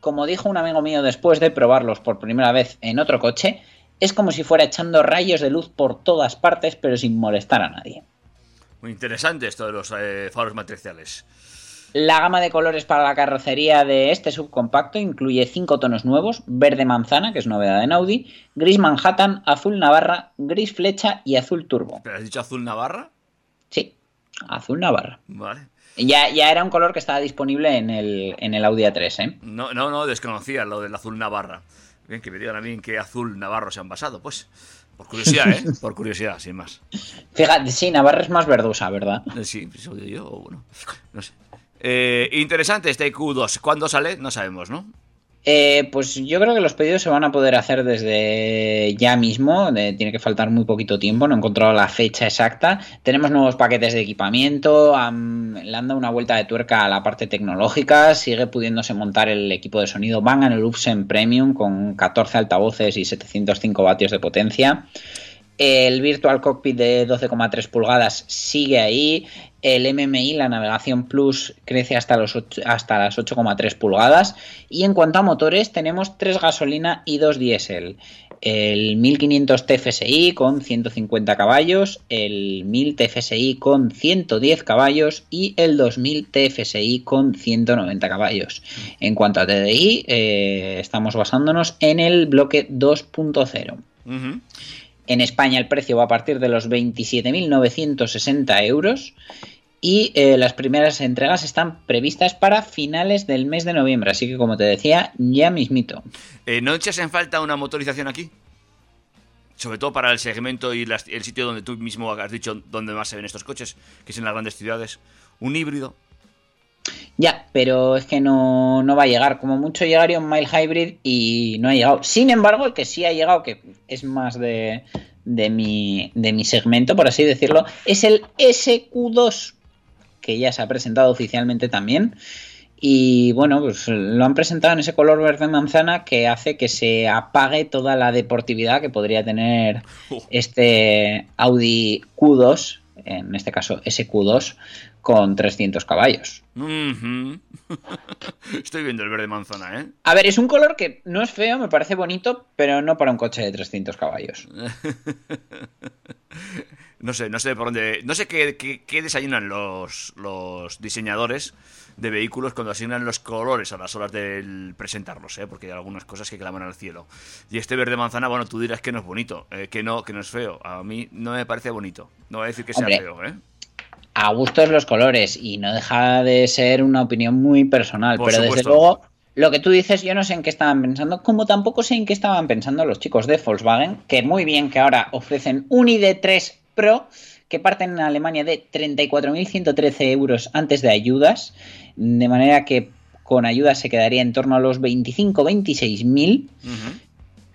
como dijo un amigo mío después de probarlos por primera vez en otro coche, es como si fuera echando rayos de luz por todas partes pero sin molestar a nadie. Muy interesante esto de los eh, faros matriciales. La gama de colores para la carrocería de este subcompacto incluye cinco tonos nuevos, verde manzana, que es novedad en Audi, gris Manhattan, azul Navarra, gris flecha y azul turbo. ¿Pero has dicho azul Navarra? Sí, azul Navarra. Vale. Ya, ya era un color que estaba disponible en el, en el Audi A3, ¿eh? No, no, no, desconocía lo del azul Navarra. Bien, que me digan a mí en qué azul Navarro se han basado, pues. Por curiosidad, ¿eh? Por curiosidad, sin más. Fíjate, sí, Navarra es más verdosa, ¿verdad? Eh, Sí, eso digo yo, o bueno, no sé. Eh, interesante este Q2. ¿Cuándo sale? No sabemos, ¿no? Eh, pues yo creo que los pedidos se van a poder hacer desde ya mismo. tiene que faltar muy poquito tiempo. No he encontrado la fecha exacta. Tenemos nuevos paquetes de equipamiento. am, le han dado una vuelta de tuerca a la parte tecnológica. Sigue pudiéndose montar el equipo de sonido Bang Olufsen Premium con 14 altavoces y 705 vatios de potencia. El Virtual Cockpit de 12,3 pulgadas sigue ahí. El MMI, la navegación Plus, crece hasta, los hasta las 8,3 pulgadas. Y en cuanto a motores, tenemos 3 gasolina y 2 diésel. El 1500 TFSI con 150 caballos, el 1000 TFSI con 110 caballos y el 2000 TFSI con 190 caballos. En cuanto a TDI, eh, estamos basándonos en el bloque 2.0. Ujú. En España el precio va a partir de los 27.960 euros y eh, las primeras entregas están previstas para finales del mes de noviembre. Así que como te decía, ya mismito. Eh, ¿No echas en falta una motorización aquí? Sobre todo para el segmento y las- el sitio donde tú mismo has dicho donde más se ven estos coches, que es en las grandes ciudades. Un híbrido. Ya, pero es que no, no va a llegar. Como mucho llegaría un Mile Hybrid y no ha llegado. Sin embargo, el que sí ha llegado, que es más de, de, mi, de mi segmento, por así decirlo, es el SQ2, que ya se ha presentado oficialmente también. Y bueno, pues lo han presentado en ese color verde manzana que hace que se apague toda la deportividad que podría tener Uh. este Audi Q2, en este caso SQ2, con 300 caballos. Estoy viendo el verde manzana, ¿eh? A ver, es un color que no es feo, me parece bonito, pero no para un coche de 300 caballos. No sé, no sé por dónde. No sé qué, qué- qué desayunan los, los diseñadores de vehículos cuando asignan los colores a las horas de presentarlos, ¿eh? porque hay algunas cosas que claman al cielo. Y este verde manzana, bueno, tú dirás que no es bonito, eh, que no, que no es feo. A mí no me parece bonito. No voy a decir que sea feo, ¿eh? A gustos los colores y no deja de ser una opinión muy personal, Por pero desde luego lo que tú dices yo no sé en qué estaban pensando, como tampoco sé en qué estaban pensando los chicos de Volkswagen, que muy bien que ahora ofrecen un ID3 Pro que parten en Alemania de 34.113 euros antes de ayudas, de manera que con ayudas se quedaría en torno a los 25-26.000 Ujú.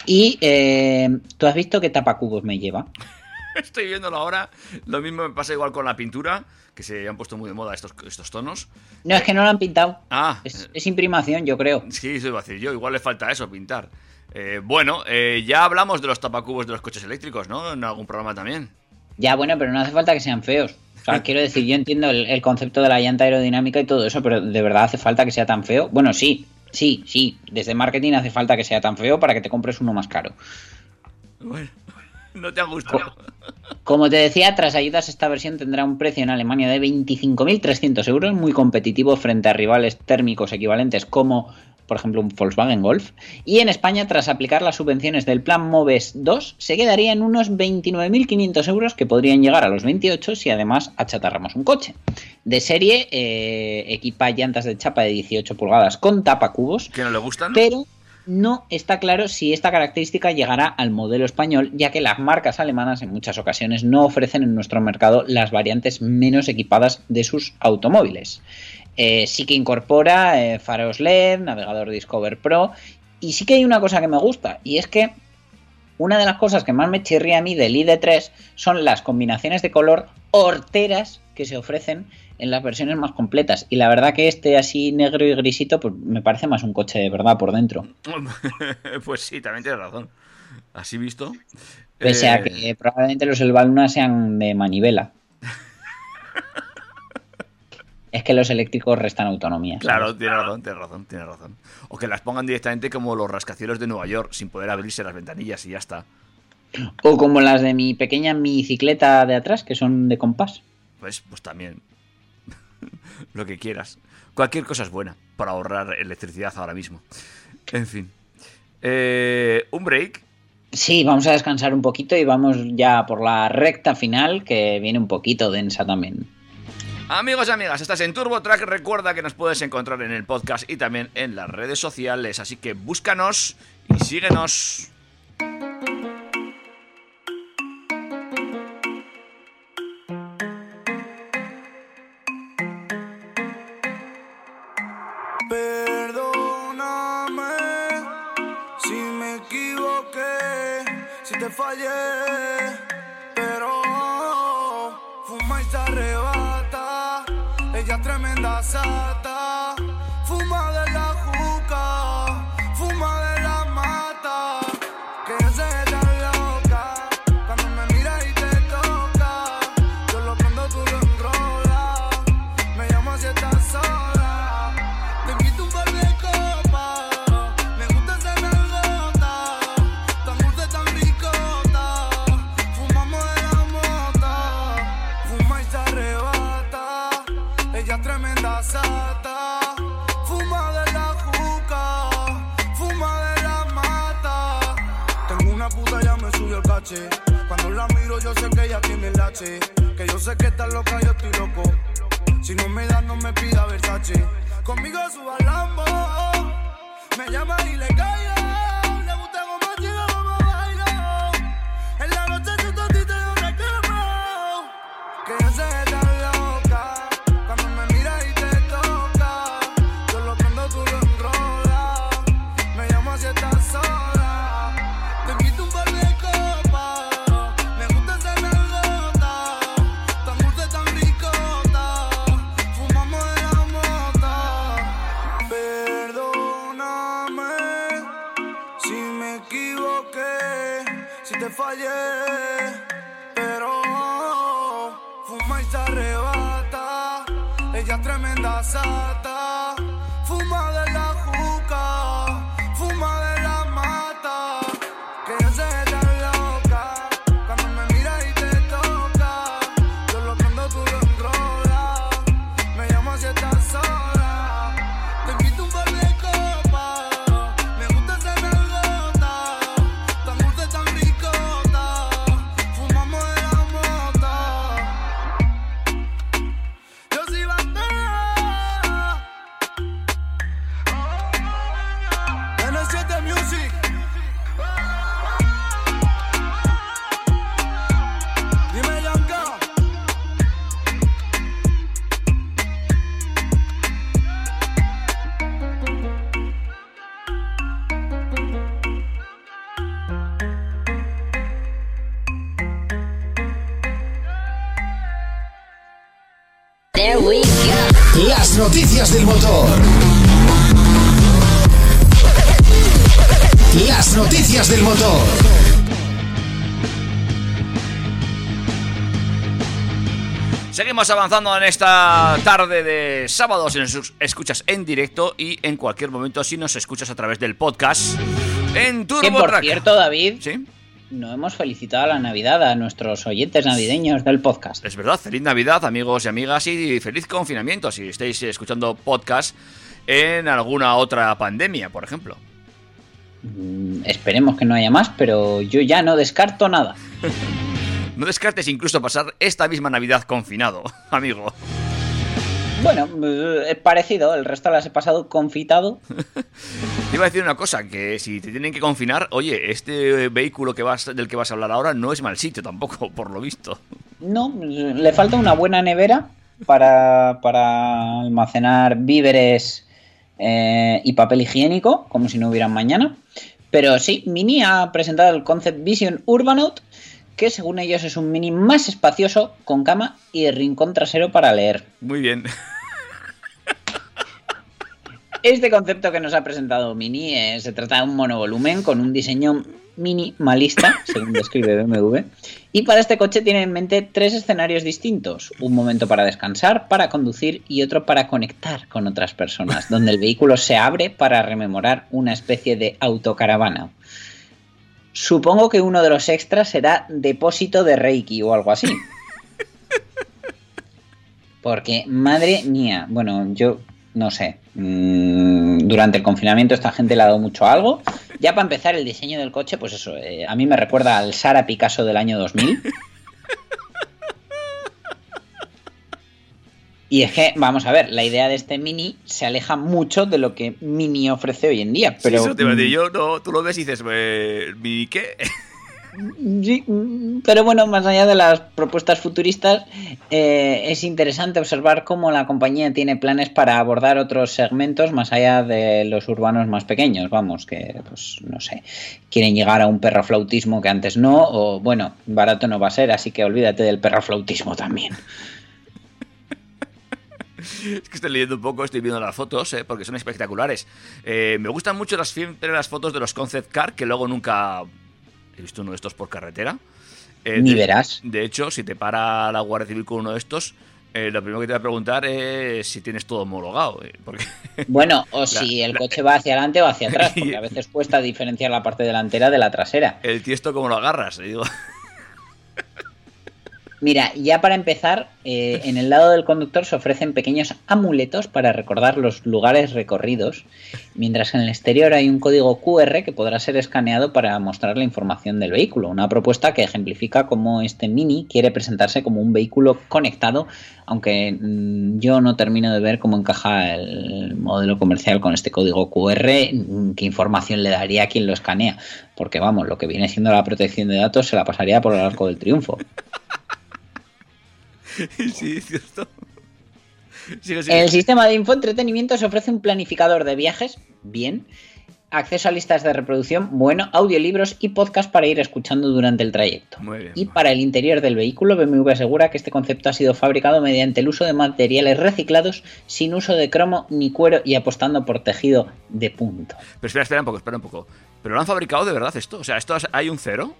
y eh, tú has visto qué tapacubos me lleva. Estoy viéndolo ahora. Lo mismo me pasa igual con la pintura, que se han puesto muy de moda estos, estos tonos. No, es que no lo han pintado. Ah, Es, es imprimación, yo creo. Sí, eso iba a decir yo. Igual le falta eso, pintar. Eh, bueno, eh, ya hablamos de los tapacubos de los coches eléctricos, ¿no? En algún programa también. Ya, bueno, pero no hace falta que sean feos. O sea, quiero decir, yo entiendo el, el concepto de la llanta aerodinámica y todo eso, pero ¿de verdad hace falta que sea tan feo? Bueno, sí, sí, sí. Desde marketing hace falta que sea tan feo para que te compres uno más caro. Bueno, no te ha gustado. Como te decía, tras ayudas esta versión tendrá un precio en Alemania de 25.300 euros, muy competitivo frente a rivales térmicos equivalentes como, por ejemplo, un Volkswagen Golf. Y en España, tras aplicar las subvenciones del plan MOVES 2, se quedaría en unos 29.500 euros que podrían llegar a los 28 si además achatarramos un coche. De serie, eh, equipa llantas de chapa de 18 pulgadas con tapacubos, ¿Que no le gustan? pero no está claro si esta característica llegará al modelo español, ya que las marcas alemanas en muchas ocasiones no ofrecen en nuestro mercado las variantes menos equipadas de sus automóviles. Eh, sí que incorpora eh, faros LED, navegador Discover Pro, y sí que hay una cosa que me gusta, y es que una de las cosas que más me chirría a mí del ID3 son las combinaciones de color horteras que se ofrecen en las versiones más completas. Y la verdad que este así negro y grisito pues me parece más un coche de verdad por dentro. pues sí, también tienes razón. Así visto. Pese a Eh, que probablemente los Elbaluna sean de manivela. Es que los eléctricos restan autonomía. ¿sabes? Claro, tienes razón, tienes razón, tienes razón. O que las pongan directamente como los rascacielos de Nueva York, sin poder abrirse las ventanillas y ya está. O como las de mi pequeña bicicleta de atrás, que son de compás. Pues, pues también. Lo que quieras. Cualquier cosa es buena para ahorrar electricidad ahora mismo. En fin. Eh, un break. Sí, vamos a descansar un poquito y vamos ya por la recta final, que viene un poquito densa también. Amigos y amigas, estás en Turbo Track. Recuerda que nos puedes encontrar en el podcast y también en las redes sociales. Así que búscanos y síguenos. Que yo sé que está loca, yo estoy loco. Si no me da, no me pida Versace. Conmigo suba Lambo. Me llama y le caigo. Pero fuma y se arrebata. Ella es tremenda sata, noticias del motor. Las noticias del motor. Seguimos avanzando en esta tarde de sábado si nos escuchas en directo y en cualquier momento si nos escuchas a través del podcast en Que Turbo por Track. cierto, David, Sí, no hemos felicitado a la Navidad a nuestros oyentes navideños del podcast. es verdad. Feliz Navidad, amigos y amigas, y feliz confinamiento si estáis escuchando podcast en alguna otra pandemia, por ejemplo. Mm, Esperemos que no haya más, pero yo ya no descarto nada. No descartes incluso pasar esta misma Navidad confinado, amigo. Bueno, eh, es parecido, el resto las he pasado confitado. Te iba a decir una cosa, que si te tienen que confinar, oye, este vehículo que vas, del que vas a hablar ahora no es mal sitio tampoco, por lo visto. No, le falta una buena nevera para, para almacenar víveres eh, y papel higiénico, como si no hubieran mañana. Pero sí, Mini ha presentado el Concept Vision Urbanote, que según ellos es un Mini más espacioso, con cama y rincón trasero para leer. Muy bien. Este concepto que nos ha presentado Mini eh, se trata de un monovolumen con un diseño minimalista, según describe BMW. Y para este coche tiene en mente tres escenarios distintos. Un momento para descansar, para conducir y otro para conectar con otras personas, donde el vehículo se abre para rememorar una especie de autocaravana. Supongo que uno de los extras será depósito de Reiki o algo así. Porque, madre mía, bueno, yo no sé. mm, durante el confinamiento esta gente le ha dado mucho a algo. Ya para empezar, el diseño del coche, pues eso, eh, a mí me recuerda al Sara Picasso del año 2000. Y es que, vamos a ver, la idea de este Mini se aleja mucho de lo que Mini ofrece hoy en día. Pero, Sí, eso te iba a decir yo, no, tú lo ves y dices, eh, ¿mi qué? Sí, mm, pero bueno, más allá de las propuestas futuristas, eh, es interesante observar cómo la compañía tiene planes para abordar otros segmentos más allá de los urbanos más pequeños. Vamos, que pues no sé, quieren llegar a un perroflautismo que antes no, o bueno, barato no va a ser, así que olvídate del perroflautismo también. Es que estoy leyendo un poco, estoy viendo las fotos, eh, porque son espectaculares. Eh, me gustan mucho las, siempre las fotos de los concept car, que luego nunca he visto uno de estos por carretera. Eh, Ni de- verás. De hecho, si te para la Guardia Civil con uno de estos, eh, lo primero que te va a preguntar es si tienes todo homologado. eh, porque Bueno, o si el coche va hacia adelante o hacia atrás, porque a veces cuesta diferenciar la parte delantera de la trasera. el tiesto, ¿cómo lo agarras? Y digo, Mira, ya para empezar, eh, en el lado del conductor se ofrecen pequeños amuletos para recordar los lugares recorridos, mientras en el exterior hay un código QR que podrá ser escaneado para mostrar la información del vehículo. Una propuesta que ejemplifica cómo este Mini quiere presentarse como un vehículo conectado, aunque mm, yo no termino de ver cómo encaja el modelo comercial con este código QR, mm, qué información le daría a quien lo escanea, porque vamos, lo que viene siendo la protección de datos se la pasaría por el arco del triunfo. sí, es cierto. Sigue, sigue. El sistema de infoentretenimiento se ofrece un planificador de viajes, bien, acceso a listas de reproducción, bueno, audiolibros y podcast para ir escuchando durante el trayecto. Muy bien. Y para el interior del vehículo, BMW asegura que este concepto ha sido fabricado mediante el uso de materiales reciclados, sin uso de cromo ni cuero y apostando por tejido de punto. Pero espera, espera un poco, espera un poco. Pero lo han fabricado de verdad esto. O sea, esto es- hay un cero.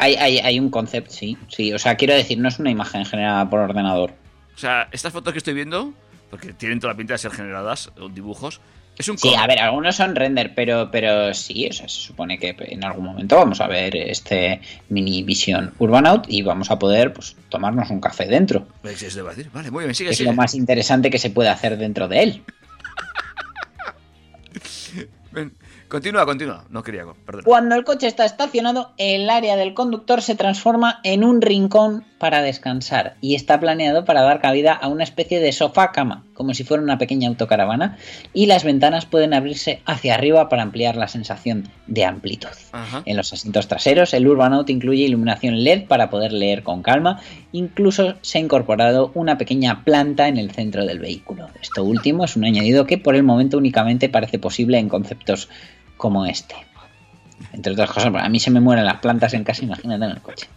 Hay, hay, hay un concept, sí, sí. O sea, quiero decir, no es una imagen generada por ordenador. O sea, estas fotos que estoy viendo, porque tienen toda la pinta de ser generadas, dibujos, es un Sí, a ver, algunos son render, pero, pero sí, o sea, se supone que en algún momento vamos a ver este mini Vision Urbanout y vamos a poder pues, tomarnos un café dentro. Vale, muy bien, sigue, Es sigue. lo más interesante que se puede hacer dentro de él. Ven, continúa, continúa. No quería, perdón. Cuando el coche está estacionado, el área del conductor se transforma en un rincón para descansar y está planeado para dar cabida a una especie de sofá-cama, como si fuera una pequeña autocaravana, y las ventanas pueden abrirse hacia arriba para ampliar la sensación de amplitud. Ajá. En los asientos traseros, el Urbanout incluye iluminación LED para poder leer con calma. Incluso se ha incorporado una pequeña planta en el centro del vehículo. Esto último es un añadido que por el momento únicamente parece posible en conceptos como este. Entre otras cosas, a mí se me mueren las plantas en casa, imagínate en el coche.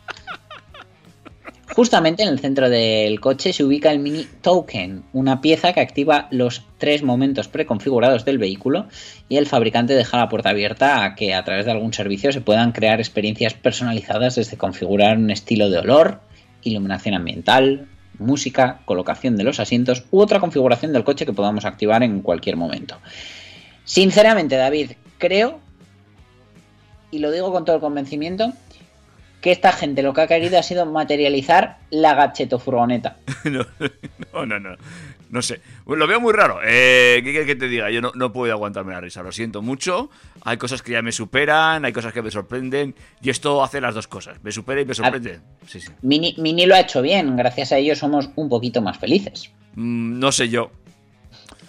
Justamente en el centro del coche se ubica el mini token, una pieza que activa los tres momentos preconfigurados del vehículo y el fabricante deja la puerta abierta a que a través de algún servicio se puedan crear experiencias personalizadas desde configurar un estilo de olor, iluminación ambiental, música, colocación de los asientos u otra configuración del coche que podamos activar en cualquier momento. Sinceramente, David, creo, y lo digo con todo el convencimiento, que esta gente lo que ha querido ha sido materializar la gacheto furgoneta. no, no, no, no. No sé. Bueno, lo veo muy raro. Eh, ¿Qué quieres que te diga? Yo no, no puedo aguantarme la risa. Lo siento mucho. Hay cosas que ya me superan, hay cosas que me sorprenden. Y esto hace las dos cosas. Me supera y me sorprende. Sí, sí. Mini, Mini lo ha hecho bien, gracias a ello somos un poquito más felices. Mm, no sé yo.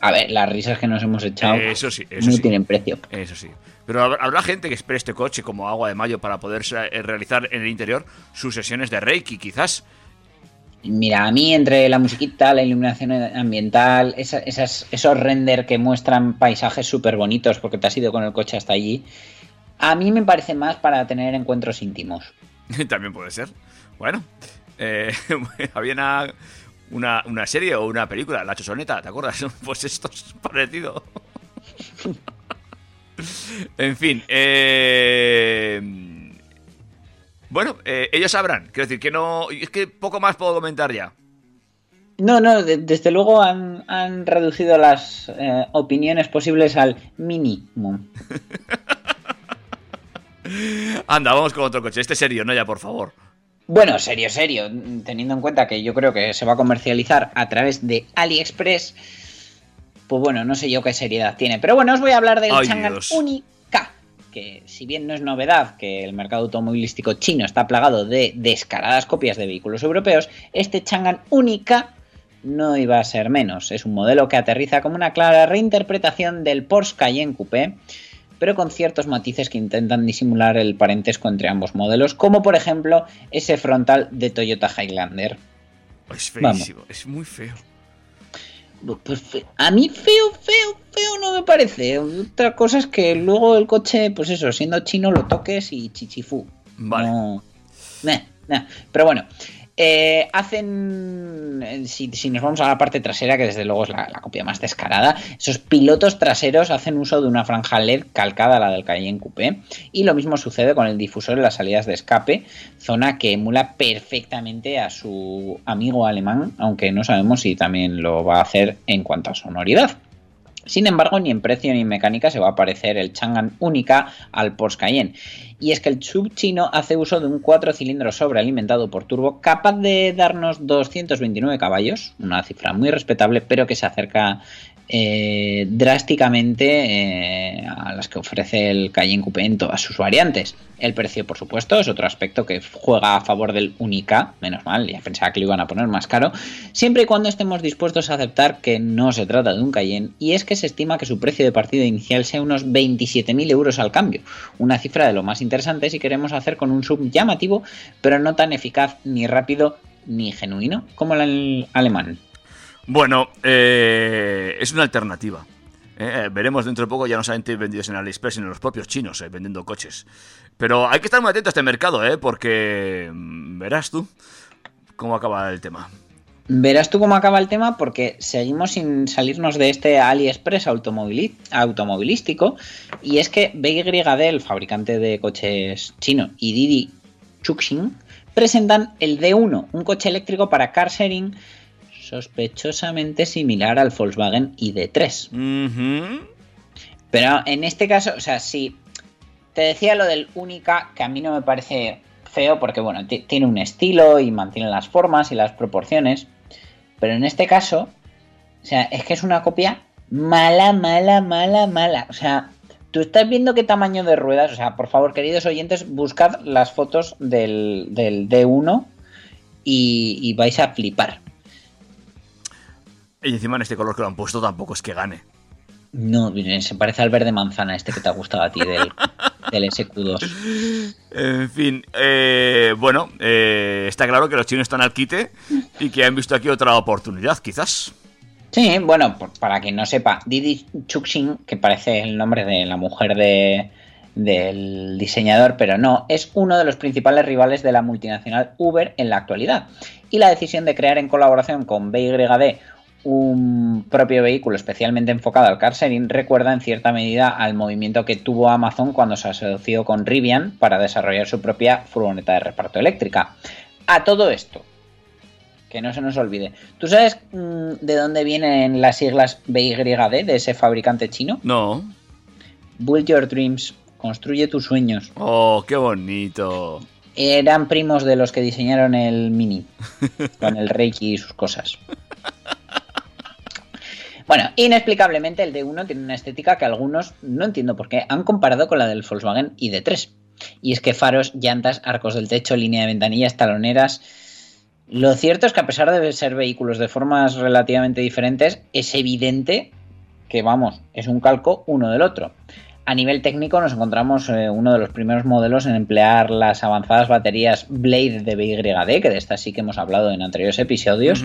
A ver, las risas que nos hemos echado Eh, eso sí, eso no sí. tienen precio. Eso sí. Pero habrá- gente que espere este coche como agua de mayo para poder eh, realizar en el interior sus sesiones de Reiki, quizás. Mira, a mí entre la musiquita, la iluminación ambiental, esa- esas, esos render que muestran paisajes súper bonitos porque te has ido con el coche hasta allí, a mí me parece más para tener encuentros íntimos. También puede ser. Bueno, eh, una, una serie o una película, La Chosoneta, ¿te acuerdas? Pues esto es parecido. en fin, eh, bueno, eh, ellos sabrán. Quiero decir que no. Es que poco más puedo comentar ya. No, no, de- desde luego han, han reducido las eh, opiniones posibles al mínimo. Anda, vamos con otro coche. Este serio, no ya, por favor. Bueno, serio, serio, teniendo en cuenta que yo creo que se va a comercializar a través de AliExpress, pues bueno, no sé yo qué seriedad tiene. Pero bueno, os voy a hablar del Ay, Chang'an. Unica, que si bien no es novedad que el mercado automovilístico chino está plagado de descaradas copias de vehículos europeos, este Chang'an Unica no iba a ser menos. Es un modelo que aterriza como una clara reinterpretación del Porsche Cayenne Coupé, pero con ciertos matices que intentan disimular el parentesco entre ambos modelos, como por ejemplo ese frontal de Toyota Highlander. Es Vamos. feísimo, es muy feo. Pues a mí feo, feo, feo no me parece. Otra cosa es que luego el coche, pues eso, siendo chino lo toques y chichifú. Vale. No. Nah, nah. Pero bueno, eh, hacen. eh, Si, nos vamos a la parte trasera, que desde luego es la, la copia más descarada, esos pilotos traseros hacen uso de una franja LED calcada a la del Cayenne Coupé. Y lo mismo sucede con el difusor en las salidas de escape, zona que emula perfectamente a su amigo alemán, aunque no sabemos si también lo va a hacer en cuanto a sonoridad. Sin embargo, ni en precio ni en mecánica se va a parecer el Chang'an Única al Porsche Cayenne. Y es que el sub chino hace uso de un 4 cilindros sobrealimentado por turbo capaz de darnos 229 caballos, una cifra muy respetable, pero que se acerca eh, drásticamente eh, a las que ofrece el Cayenne Coupé en todas sus variantes. El precio, por supuesto, es otro aspecto que juega a favor del Unica, menos mal, ya pensaba que lo iban a poner más caro, siempre y cuando estemos dispuestos a aceptar que no se trata de un Cayenne, y es que se estima que su precio de partida inicial sea unos 27.000 euros al cambio, una cifra de lo más interesante si queremos hacer con un sub llamativo, pero no tan eficaz ni rápido ni genuino como el alemán. Bueno, eh, es una alternativa. Eh, veremos dentro de poco ya no solamente vendidos en AliExpress, sino los propios chinos eh, vendiendo coches. Pero hay que estar muy atento a este mercado, ¿eh? Porque mm, verás tú cómo acaba el tema. Verás tú cómo acaba el tema porque seguimos sin salirnos de este AliExpress automovilístico y es que BYD, el fabricante de coches chino, y Didi Chuxing presentan el D1, un coche eléctrico para car sharing sospechosamente similar al Volkswagen ID3. Ujú. Pero en este caso, o sea, si te decía lo del única, que a mí no me parece feo porque, bueno, ti- tiene un estilo y mantiene las formas y las proporciones. Pero en este caso, o sea, es que es una copia mala, mala, mala, mala. O sea, tú estás viendo qué tamaño de ruedas. O sea, por favor, queridos oyentes, buscad las fotos del, del D1 y, y vais a flipar. Y encima en este color que lo han puesto tampoco es que gane. No, se parece al verde manzana este que te ha gustado a ti del, del SQ2. En fin, eh, bueno, eh, está claro que los chinos están al quite y que han visto aquí otra oportunidad, quizás. Sí, bueno, por- para quien no sepa, Didi Chuxing, que parece el nombre de la mujer de, del diseñador, pero no, es uno de los principales rivales de la multinacional Uber en la actualidad. Y la decisión de crear en colaboración con BYD un propio vehículo especialmente enfocado al car sharing recuerda en cierta medida al movimiento que tuvo Amazon cuando se asoció con Rivian para desarrollar su propia furgoneta de reparto eléctrica. A todo esto, que no se nos olvide. ¿Tú sabes mm, de dónde vienen las siglas BYD de ese fabricante chino? No. Build Your Dreams, construye tus sueños. Oh, qué bonito. Eran primos de los que diseñaron el Mini, con el Reiki y sus cosas. Bueno, inexplicablemente el D1 tiene una estética que algunos, no entiendo por qué, han comparado con la del Volkswagen ID3. Y es que faros, llantas, arcos del techo, línea de ventanillas, taloneras... Lo cierto es que a pesar de ser vehículos de formas relativamente diferentes, es evidente que, vamos, es un calco uno del otro. A nivel técnico nos encontramos eh, uno de los primeros modelos en emplear las avanzadas baterías Blade de BYD, que de estas sí que hemos hablado en anteriores episodios.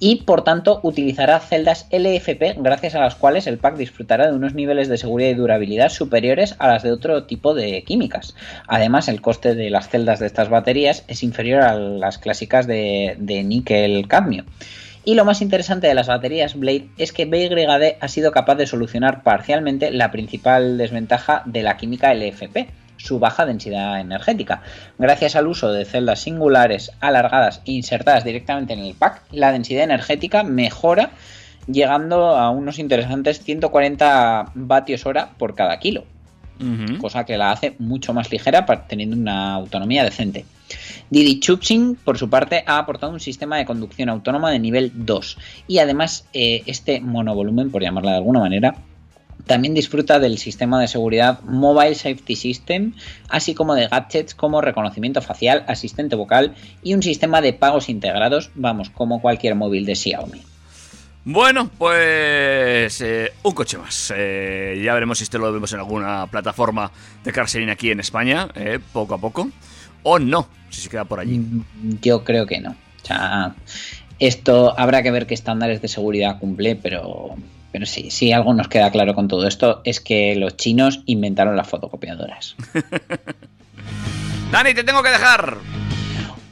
Y por tanto utilizará celdas LFP gracias a las cuales el pack disfrutará de unos niveles de seguridad y durabilidad superiores a las de otro tipo de químicas. Además, el coste de las celdas de estas baterías es inferior a las clásicas de, níquel-cadmio. Y lo más interesante de las baterías Blade es que BYD ha sido capaz de solucionar parcialmente la principal desventaja de la química LFP, su baja densidad energética. Gracias al uso de celdas singulares, alargadas e insertadas directamente en el pack, la densidad energética mejora llegando a unos interesantes 140 vatios hora por cada kilo, cosa que la hace mucho más ligera teniendo una autonomía decente. Didi Chuxing, por su parte, ha aportado un sistema de conducción autónoma de nivel 2 y además eh, este monovolumen, por llamarla de alguna manera, también disfruta del sistema de seguridad Mobile Safety System, así como de gadgets como reconocimiento facial, asistente vocal y un sistema de pagos integrados, vamos, como cualquier móvil de Xiaomi. Bueno, pues eh, un coche más. Eh, ya veremos si este lo vemos en alguna plataforma de car sharing aquí en España, eh, poco a poco. O no, si se queda por allí. Mm, Yo creo que no. O sea, esto habrá que ver qué estándares de seguridad cumple, pero, pero sí, sí, algo nos queda claro con todo esto, es que los chinos inventaron las fotocopiadoras. Dani, te tengo que dejar.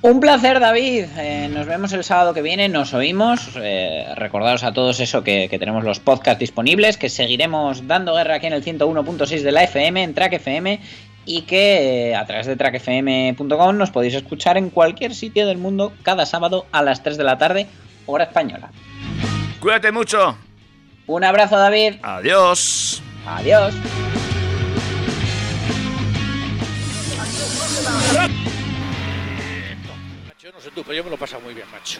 Un placer, David. Eh, nos vemos el sábado que viene, nos oímos. Eh, recordaros a todos eso que, que tenemos los podcasts disponibles, que seguiremos dando guerra aquí en el 101.6 de la FM, en Track FM, y que eh, a través de trackfm.com nos podéis escuchar en cualquier sitio del mundo cada sábado a las 3 de la tarde, hora española. Cuídate mucho. Un abrazo, David. Adiós. Adiós. Macho, no sé tú, pero yo me lo he pasado muy bien, macho.